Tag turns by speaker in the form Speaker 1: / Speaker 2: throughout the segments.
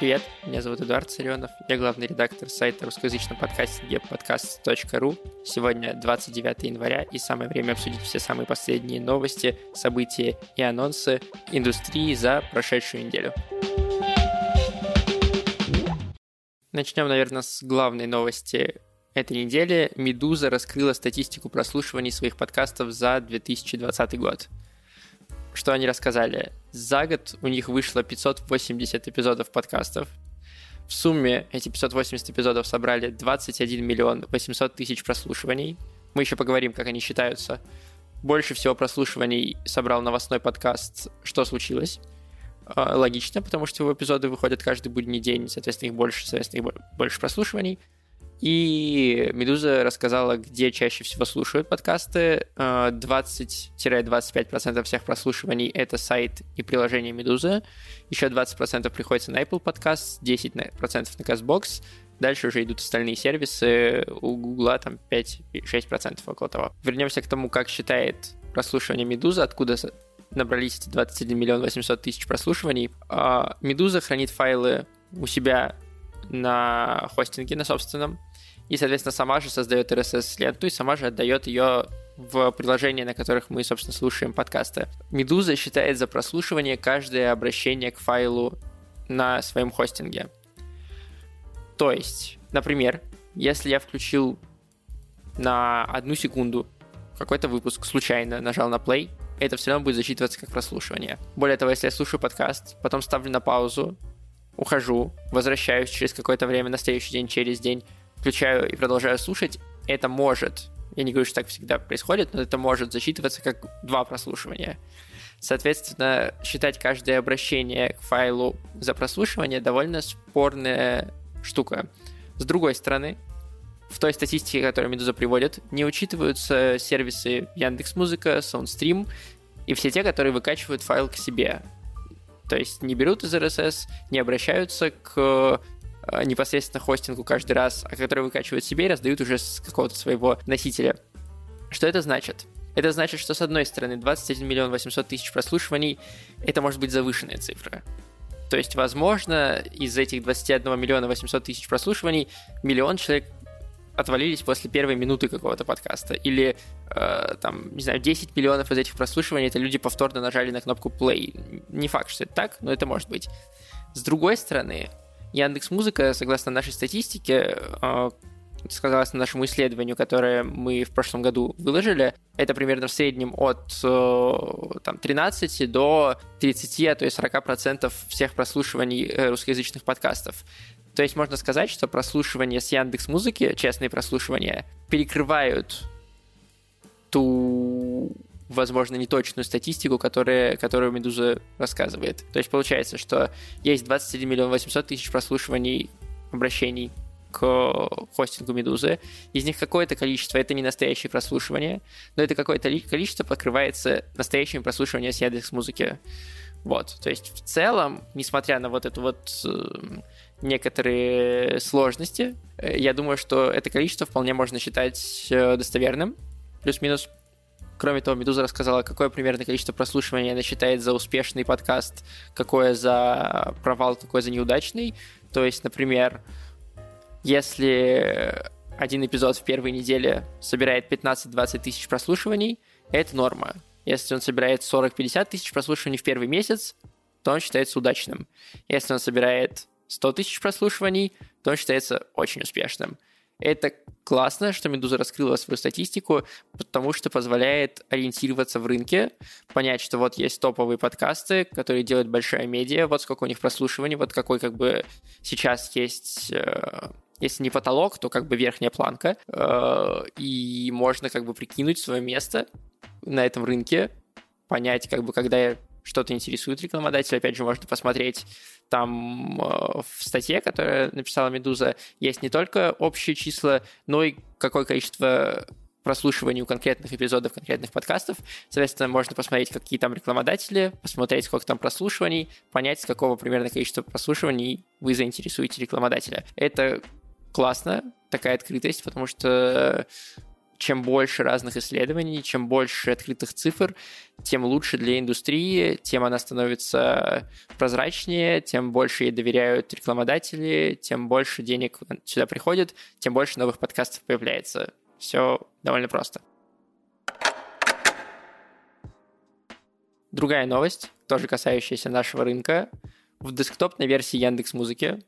Speaker 1: Привет, меня зовут Эдуард Царенов, я главный редактор сайта русскоязычного подкастинга podcast.ru. Сегодня 29 января и самое время обсудить все самые последние новости, события и анонсы индустрии за прошедшую неделю. Начнем, наверное, с главной новости этой недели. Медуза раскрыла статистику прослушиваний своих подкастов за 2020 год что они рассказали. За год у них вышло 580 эпизодов подкастов. В сумме эти 580 эпизодов собрали 21 миллион 800 тысяч прослушиваний. Мы еще поговорим, как они считаются. Больше всего прослушиваний собрал новостной подкаст «Что случилось?». А, логично, потому что его эпизоды выходят каждый будний день, соответственно, их больше, соответственно, их больше прослушиваний. И Медуза рассказала, где чаще всего слушают подкасты. 20-25% э, всех прослушиваний — это сайт и приложение Медузы. Еще 20% приходится на Apple Podcast, 10% на CastBox. Дальше уже идут остальные сервисы. У Гугла там 5-6% около того. Вернемся к тому, как считает прослушивание Медуза, откуда набрались эти 21 миллион 800 тысяч прослушиваний. А, Медуза хранит файлы у себя на хостинге, на собственном, и, соответственно, сама же создает RSS-ленту и сама же отдает ее в приложения, на которых мы, собственно, слушаем подкасты. Медуза считает за прослушивание каждое обращение к файлу на своем хостинге. То есть, например, если я включил на одну секунду какой-то выпуск, случайно нажал на play, это все равно будет засчитываться как прослушивание. Более того, если я слушаю подкаст, потом ставлю на паузу, ухожу, возвращаюсь через какое-то время на следующий день, через день, включаю и продолжаю слушать, это может, я не говорю, что так всегда происходит, но это может засчитываться как два прослушивания. Соответственно, считать каждое обращение к файлу за прослушивание довольно спорная штука. С другой стороны, в той статистике, которую Медуза приводит, не учитываются сервисы Яндекс Музыка, SoundStream и все те, которые выкачивают файл к себе. То есть не берут из RSS, не обращаются к непосредственно хостингу каждый раз, а который выкачивают себе и раздают уже с какого-то своего носителя. Что это значит? Это значит, что с одной стороны 21 миллион 800 тысяч прослушиваний – это может быть завышенная цифра. То есть, возможно, из этих 21 миллиона 800 тысяч прослушиваний миллион человек отвалились после первой минуты какого-то подкаста. Или, э, там, не знаю, 10 миллионов из этих прослушиваний это люди повторно нажали на кнопку play. Не факт, что это так, но это может быть. С другой стороны, Яндекс Музыка, согласно нашей статистике, э, согласно нашему исследованию, которое мы в прошлом году выложили, это примерно в среднем от э, там, 13 до 30, а то есть 40% всех прослушиваний э, русскоязычных подкастов. То есть можно сказать, что прослушивания с Яндекс Музыки, честные прослушивания, перекрывают ту возможно, неточную статистику, которая, которую Медуза рассказывает. То есть получается, что есть 21 миллион 800 тысяч прослушиваний обращений к хостингу Медузы. Из них какое-то количество это не настоящее прослушивание, но это какое-то количество покрывается настоящими прослушиваниями с Яндекс Музыки. Вот, то есть в целом, несмотря на вот эту вот э, некоторые сложности, э, я думаю, что это количество вполне можно считать э, достоверным, плюс-минус. Кроме того, Медуза рассказала, какое примерно количество прослушиваний она считает за успешный подкаст, какое за провал, какое за неудачный. То есть, например, если один эпизод в первой неделе собирает 15-20 тысяч прослушиваний, это норма. Если он собирает 40-50 тысяч прослушиваний в первый месяц, то он считается удачным. Если он собирает 100 тысяч прослушиваний, то он считается очень успешным. Это классно, что Медуза раскрыла свою статистику, потому что позволяет ориентироваться в рынке, понять, что вот есть топовые подкасты, которые делают большая медиа, вот сколько у них прослушиваний, вот какой как бы сейчас есть э, если не потолок, то как бы верхняя планка, э, и можно как бы прикинуть свое место на этом рынке, понять, как бы, когда что-то интересует рекламодателя, опять же, можно посмотреть там э, в статье, которую написала Медуза, есть не только общие числа, но и какое количество прослушиваний у конкретных эпизодов конкретных подкастов. Соответственно, можно посмотреть, какие там рекламодатели, посмотреть, сколько там прослушиваний, понять, с какого примерно количества прослушиваний вы заинтересуете рекламодателя. Это классно, такая открытость, потому что чем больше разных исследований, чем больше открытых цифр, тем лучше для индустрии, тем она становится прозрачнее, тем больше ей доверяют рекламодатели, тем больше денег сюда приходит, тем больше новых подкастов появляется. Все довольно просто. Другая новость, тоже касающаяся нашего рынка. В десктопной версии Яндекс Музыки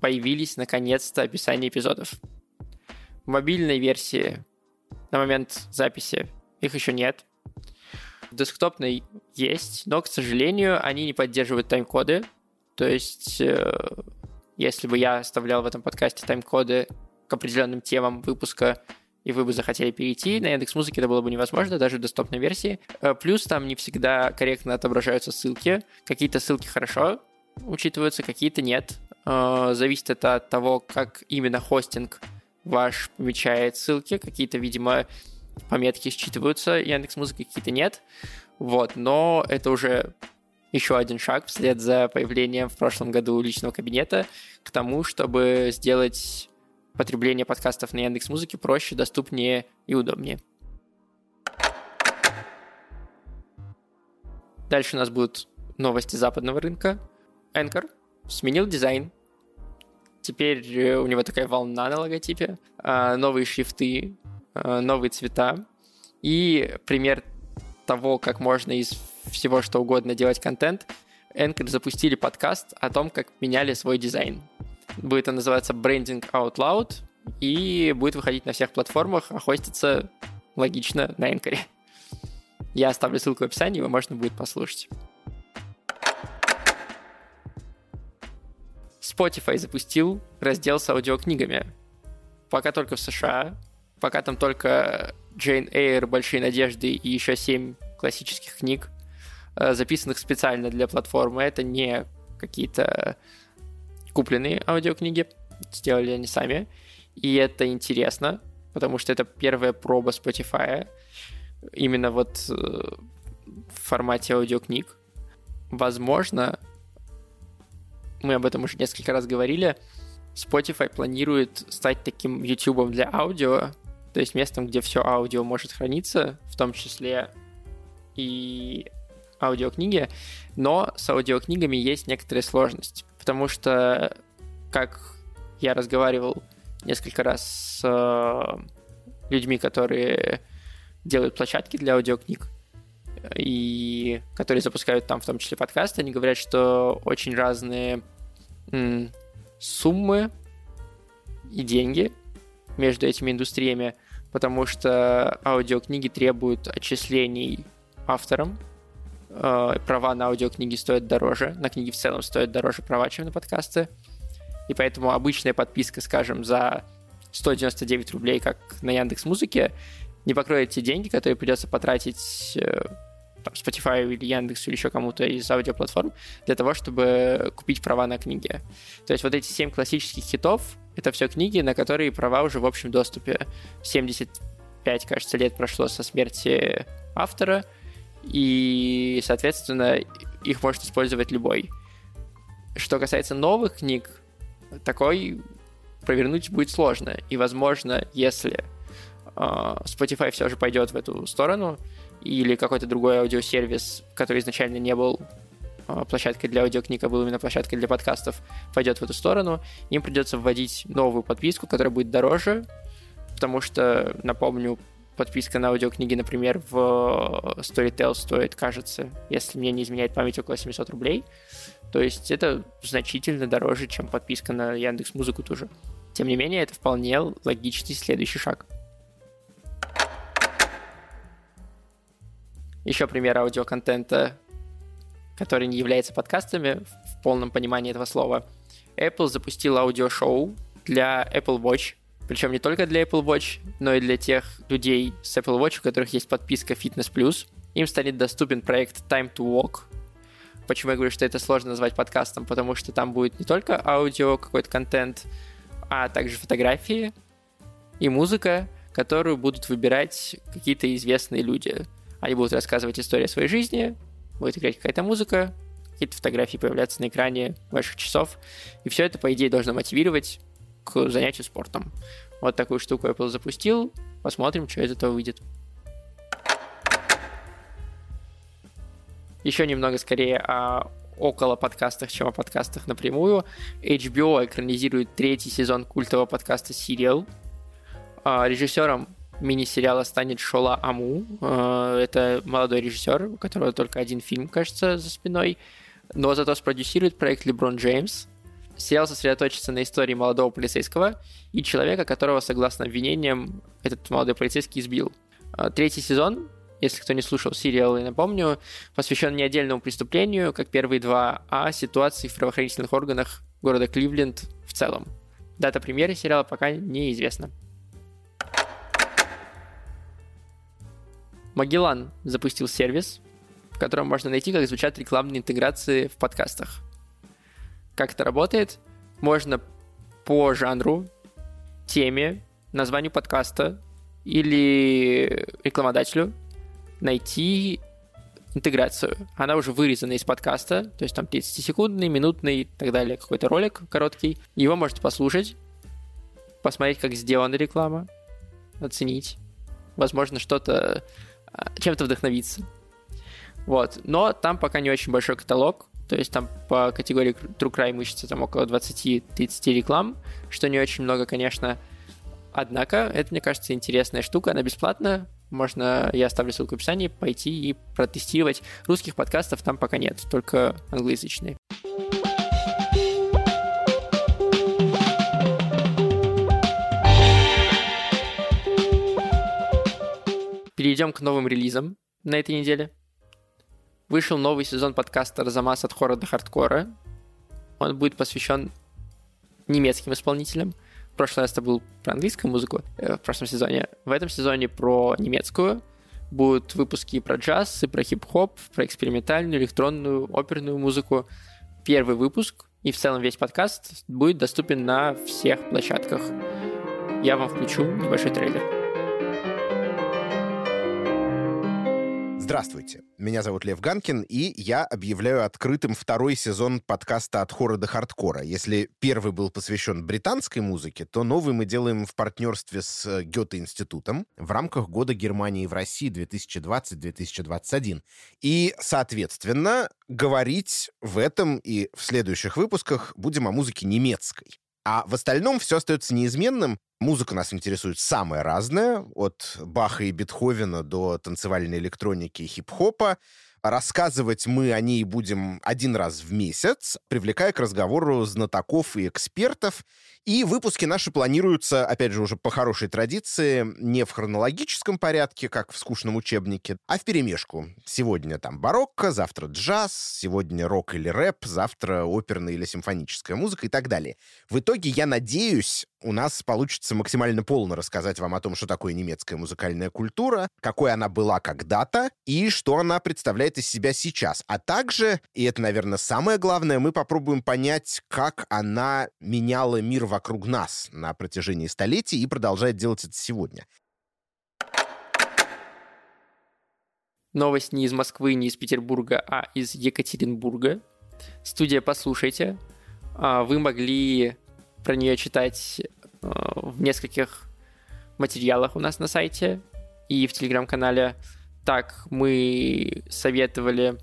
Speaker 1: появились наконец-то описания эпизодов. В мобильной версии на момент записи их еще нет. В десктопной есть, но, к сожалению, они не поддерживают тайм-коды. То есть, э, если бы я оставлял в этом подкасте тайм-коды к определенным темам выпуска, и вы бы захотели перейти, на Яндекс Музыке это было бы невозможно, даже в доступной версии. Э, плюс там не всегда корректно отображаются ссылки. Какие-то ссылки хорошо учитываются, какие-то нет. Э, зависит это от того, как именно хостинг ваш помечает ссылки. Какие-то, видимо, пометки считываются Яндекс Музыка, какие-то нет. Вот, но это уже еще один шаг вслед за появлением в прошлом году личного кабинета к тому, чтобы сделать потребление подкастов на Яндекс Музыке проще, доступнее и удобнее. Дальше у нас будут новости западного рынка. Anchor сменил дизайн. Теперь э, у него такая волна на логотипе, а, новые шрифты, а, новые цвета. И пример того, как можно из всего что угодно делать контент, Anchor запустили подкаст о том, как меняли свой дизайн. Будет он называться Branding Out Loud и будет выходить на всех платформах, а хостится логично на Anchor. Я оставлю ссылку в описании, его можно будет послушать. Spotify запустил раздел с аудиокнигами. Пока только в США, пока там только Джейн Эйр, Большие надежды и еще семь классических книг, э, записанных специально для платформы. Это не какие-то купленные аудиокниги, сделали они сами. И это интересно, потому что это первая проба Spotify именно вот э, в формате аудиокниг. Возможно, мы об этом уже несколько раз говорили, Spotify планирует стать таким YouTube для аудио, то есть местом, где все аудио может храниться, в том числе и аудиокниги, но с аудиокнигами есть некоторая сложность, потому что, как я разговаривал несколько раз с э, людьми, которые делают площадки для аудиокниг, и которые запускают там в том числе подкасты, они говорят, что очень разные м, суммы и деньги между этими индустриями, потому что аудиокниги требуют отчислений авторам, э, права на аудиокниги стоят дороже, на книги в целом стоят дороже права, чем на подкасты, и поэтому обычная подписка, скажем, за 199 рублей, как на Яндекс Музыке, не покроет те деньги, которые придется потратить э, там, Spotify или Яндекс или еще кому-то из аудиоплатформ для того, чтобы купить права на книги. То есть вот эти семь классических хитов — это все книги, на которые права уже в общем доступе. 75, кажется, лет прошло со смерти автора, и, соответственно, их может использовать любой. Что касается новых книг, такой провернуть будет сложно. И, возможно, если а, Spotify все же пойдет в эту сторону, или какой-то другой аудиосервис, который изначально не был а, площадкой для аудиокниг, а был именно площадкой для подкастов, пойдет в эту сторону, им придется вводить новую подписку, которая будет дороже, потому что, напомню, подписка на аудиокниги, например, в Storytel стоит, кажется, если мне не изменяет память, около 700 рублей. То есть это значительно дороже, чем подписка на Яндекс Музыку тоже. Тем не менее, это вполне логичный следующий шаг. Еще пример аудиоконтента, который не является подкастами в полном понимании этого слова. Apple запустил аудиошоу для Apple Watch, причем не только для Apple Watch, но и для тех людей с Apple Watch, у которых есть подписка Fitness Plus. Им станет доступен проект Time to Walk. Почему я говорю, что это сложно назвать подкастом? Потому что там будет не только аудио, какой-то контент, а также фотографии и музыка, которую будут выбирать какие-то известные люди. Они будут рассказывать историю своей жизни, будет играть какая-то музыка, какие-то фотографии появляться на экране ваших часов. И все это, по идее, должно мотивировать к занятию спортом. Вот такую штуку Apple запустил. Посмотрим, что из этого выйдет. Еще немного скорее о около подкастах, чем о подкастах напрямую. HBO экранизирует третий сезон культового подкаста «Сериал». А, режиссером мини-сериала станет Шола Аму. А, это молодой режиссер, у которого только один фильм, кажется, за спиной. Но зато спродюсирует проект Леброн Джеймс. Сериал сосредоточится на истории молодого полицейского и человека, которого, согласно обвинениям, этот молодой полицейский избил. А, третий сезон если кто не слушал сериал, я напомню, посвящен не отдельному преступлению, как первые два, а ситуации в правоохранительных органах города Кливленд в целом. Дата премьеры сериала пока неизвестна. Магеллан запустил сервис, в котором можно найти, как звучат рекламные интеграции в подкастах. Как это работает? Можно по жанру, теме, названию подкаста или рекламодателю найти интеграцию. Она уже вырезана из подкаста, то есть там 30-секундный, минутный и так далее, какой-то ролик короткий. Его можете послушать, посмотреть, как сделана реклама, оценить. Возможно, что-то, чем-то вдохновиться. Вот. Но там пока не очень большой каталог, то есть там по категории True Crime ищется там около 20-30 реклам, что не очень много, конечно. Однако, это, мне кажется, интересная штука, она бесплатная, можно, я оставлю ссылку в описании, пойти и протестировать. Русских подкастов там пока нет, только англоязычные. Перейдем к новым релизам на этой неделе. Вышел новый сезон подкаста «Разамас от хора до хардкора». Он будет посвящен немецким исполнителям – в прошлый раз это был про английскую музыку э, в прошлом сезоне. В этом сезоне про немецкую. Будут выпуски про джаз, и про хип-хоп, про экспериментальную, электронную, оперную музыку. Первый выпуск и в целом весь подкаст будет доступен на всех площадках. Я вам включу небольшой трейлер.
Speaker 2: Здравствуйте, меня зовут Лев Ганкин, и я объявляю открытым второй сезон подкаста «От хора до хардкора». Если первый был посвящен британской музыке, то новый мы делаем в партнерстве с э, Гёте-институтом в рамках Года Германии в России 2020-2021. И, соответственно, говорить в этом и в следующих выпусках будем о музыке немецкой. А в остальном все остается неизменным. Музыка нас интересует самая разная, от Баха и Бетховена до танцевальной электроники и хип-хопа. Рассказывать мы о ней будем один раз в месяц, привлекая к разговору знатоков и экспертов. И выпуски наши планируются, опять же, уже по хорошей традиции, не в хронологическом порядке, как в скучном учебнике, а в перемешку. Сегодня там барокко, завтра джаз, сегодня рок или рэп, завтра оперная или симфоническая музыка и так далее. В итоге, я надеюсь, у нас получится максимально полно рассказать вам о том, что такое немецкая музыкальная культура, какой она была когда-то и что она представляет из себя сейчас. А также, и это, наверное, самое главное, мы попробуем понять, как она меняла мир вокруг вокруг нас на протяжении столетий и продолжает делать это сегодня.
Speaker 1: Новость не из Москвы, не из Петербурга, а из Екатеринбурга. Студия «Послушайте». А, вы могли про нее читать а, в нескольких материалах у нас на сайте и в телеграм-канале. Так, мы советовали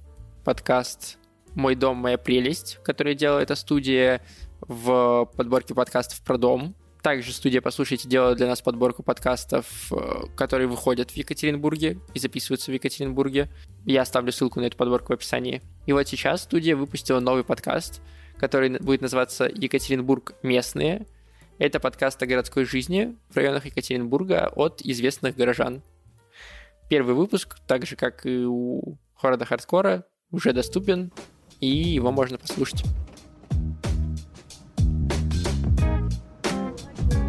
Speaker 1: подкаст «Мой дом, моя прелесть», который делает эта студия в подборке подкастов про дом. Также студия «Послушайте» делает для нас подборку подкастов, э, которые выходят в Екатеринбурге и записываются в Екатеринбурге. Я оставлю ссылку на эту подборку в описании. И вот сейчас студия выпустила новый подкаст, который будет называться «Екатеринбург местные». Это подкаст о городской жизни в районах Екатеринбурга от известных горожан. Первый выпуск, так же как и у Хорода Хардкора, уже доступен, и его можно послушать.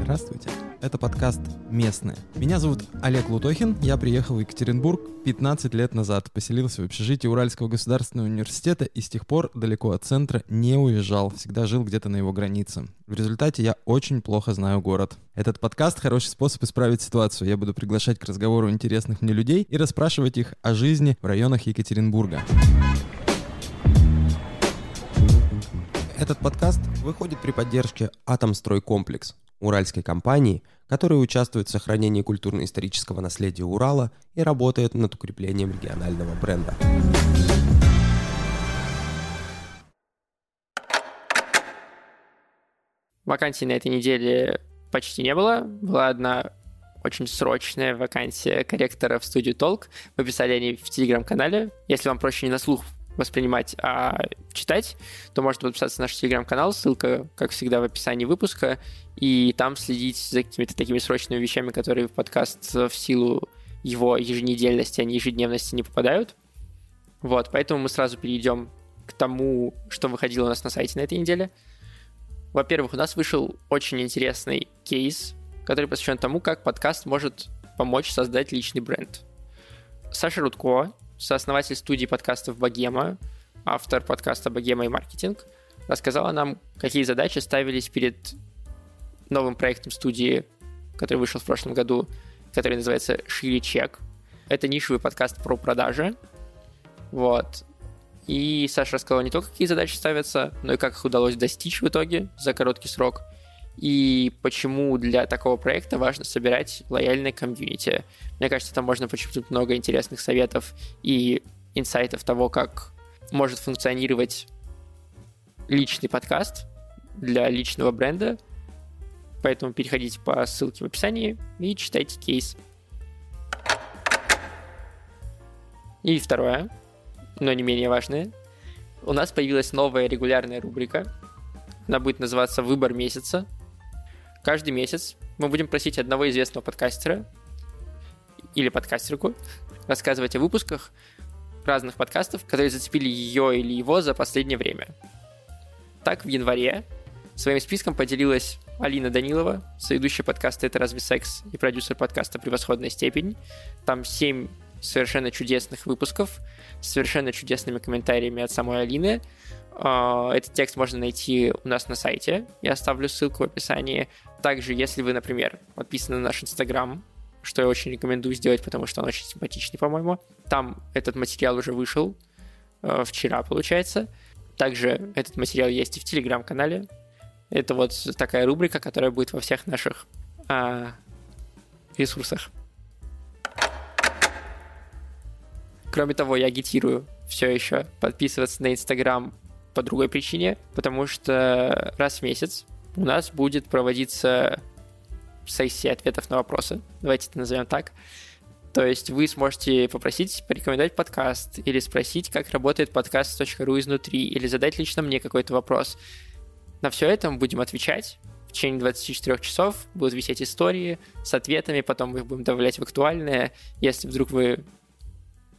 Speaker 3: Здравствуйте. Это подкаст «Местные». Меня зовут Олег Лутохин. Я приехал в Екатеринбург 15 лет назад. Поселился в общежитии Уральского государственного университета и с тех пор далеко от центра не уезжал. Всегда жил где-то на его границе. В результате я очень плохо знаю город. Этот подкаст — хороший способ исправить ситуацию. Я буду приглашать к разговору интересных мне людей и расспрашивать их о жизни в районах Екатеринбурга. Этот подкаст выходит при поддержке «Атомстройкомплекс» уральской компании, которая участвует в сохранении культурно-исторического наследия Урала и работает над укреплением регионального бренда.
Speaker 1: Вакансий на этой неделе почти не было. Была одна очень срочная вакансия корректора в студию Толк. Мы писали о ней в телеграм-канале. Если вам проще не на слух воспринимать, а читать, то можете подписаться на наш телеграм-канал, ссылка, как всегда, в описании выпуска, и там следить за какими-то такими срочными вещами, которые в подкаст в силу его еженедельности, а не ежедневности не попадают. Вот, поэтому мы сразу перейдем к тому, что выходило у нас на сайте на этой неделе. Во-первых, у нас вышел очень интересный кейс, который посвящен тому, как подкаст может помочь создать личный бренд. Саша Рудко, сооснователь студии подкастов «Богема», автор подкаста «Богема и маркетинг», рассказала нам, какие задачи ставились перед новым проектом студии, который вышел в прошлом году, который называется «Шире чек». Это нишевый подкаст про продажи. Вот. И Саша рассказала не только, какие задачи ставятся, но и как их удалось достичь в итоге за короткий срок – и почему для такого проекта важно собирать лояльное комьюнити. Мне кажется, там можно почерпнуть много интересных советов и инсайтов того, как может функционировать личный подкаст для личного бренда. Поэтому переходите по ссылке в описании и читайте кейс. И второе, но не менее важное, у нас появилась новая регулярная рубрика. Она будет называться «Выбор месяца», Каждый месяц мы будем просить одного известного подкастера или подкастерку рассказывать о выпусках разных подкастов, которые зацепили ее или его за последнее время. Так, в январе своим списком поделилась Алина Данилова, соведущая подкаста «Это разве секс?» и продюсер подкаста «Превосходная степень». Там семь совершенно чудесных выпусков с совершенно чудесными комментариями от самой Алины. А, этот текст можно найти у нас на сайте. Я оставлю ссылку в описании. Также, если вы, например, подписаны на наш Инстаграм, что я очень рекомендую сделать, потому что он очень симпатичный, по-моему. Там этот материал уже вышел э, вчера, получается. Также этот материал есть и в Телеграм-канале. Это вот такая рубрика, которая будет во всех наших э, ресурсах. Кроме того, я агитирую все еще подписываться на Инстаграм по другой причине, потому что раз в месяц у нас будет проводиться сессия ответов на вопросы. Давайте это назовем так. То есть вы сможете попросить порекомендовать подкаст или спросить, как работает подкаст.ру изнутри, или задать лично мне какой-то вопрос. На все это мы будем отвечать. В течение 24 часов будут висеть истории с ответами, потом мы их будем добавлять в актуальные. Если вдруг вы,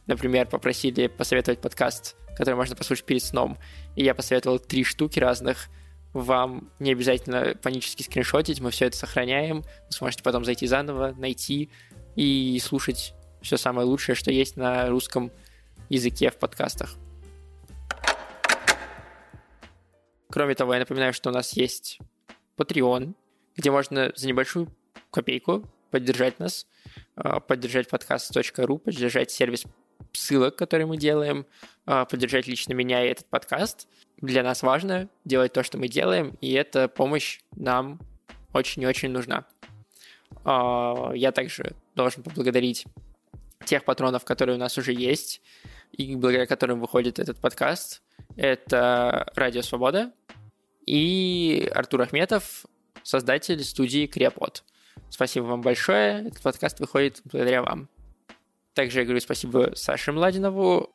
Speaker 1: например, попросили посоветовать подкаст, который можно послушать перед сном, и я посоветовал три штуки разных, вам не обязательно панически скриншотить, мы все это сохраняем, вы сможете потом зайти заново, найти и слушать все самое лучшее, что есть на русском языке в подкастах. Кроме того, я напоминаю, что у нас есть Patreon, где можно за небольшую копейку поддержать нас, а, поддержать подкаст.ру, поддержать сервис ссылок, которые мы делаем, а, поддержать лично меня и этот подкаст. Для нас важно делать то, что мы делаем, и эта помощь нам очень и очень нужна. А, я также должен поблагодарить тех патронов, которые у нас уже есть, и благодаря которым выходит этот подкаст. Это Радио Свобода и Артур Ахметов, создатель студии Криопод. Спасибо вам большое. Этот подкаст выходит благодаря вам. Также я говорю спасибо Саше Младинову,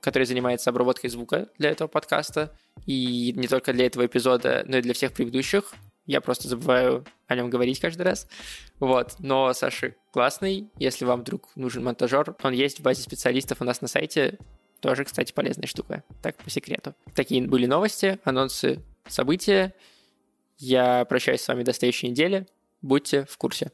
Speaker 1: который занимается обработкой звука для этого подкаста. И не только для этого эпизода, но и для всех предыдущих. Я просто забываю о нем говорить каждый раз. Вот. Но Саша классный. Если вам вдруг нужен монтажер, он есть в базе специалистов у нас на сайте. Тоже, кстати, полезная штука. Так, по секрету. Такие были новости, анонсы, события. Я прощаюсь с вами до следующей недели. Будьте в курсе.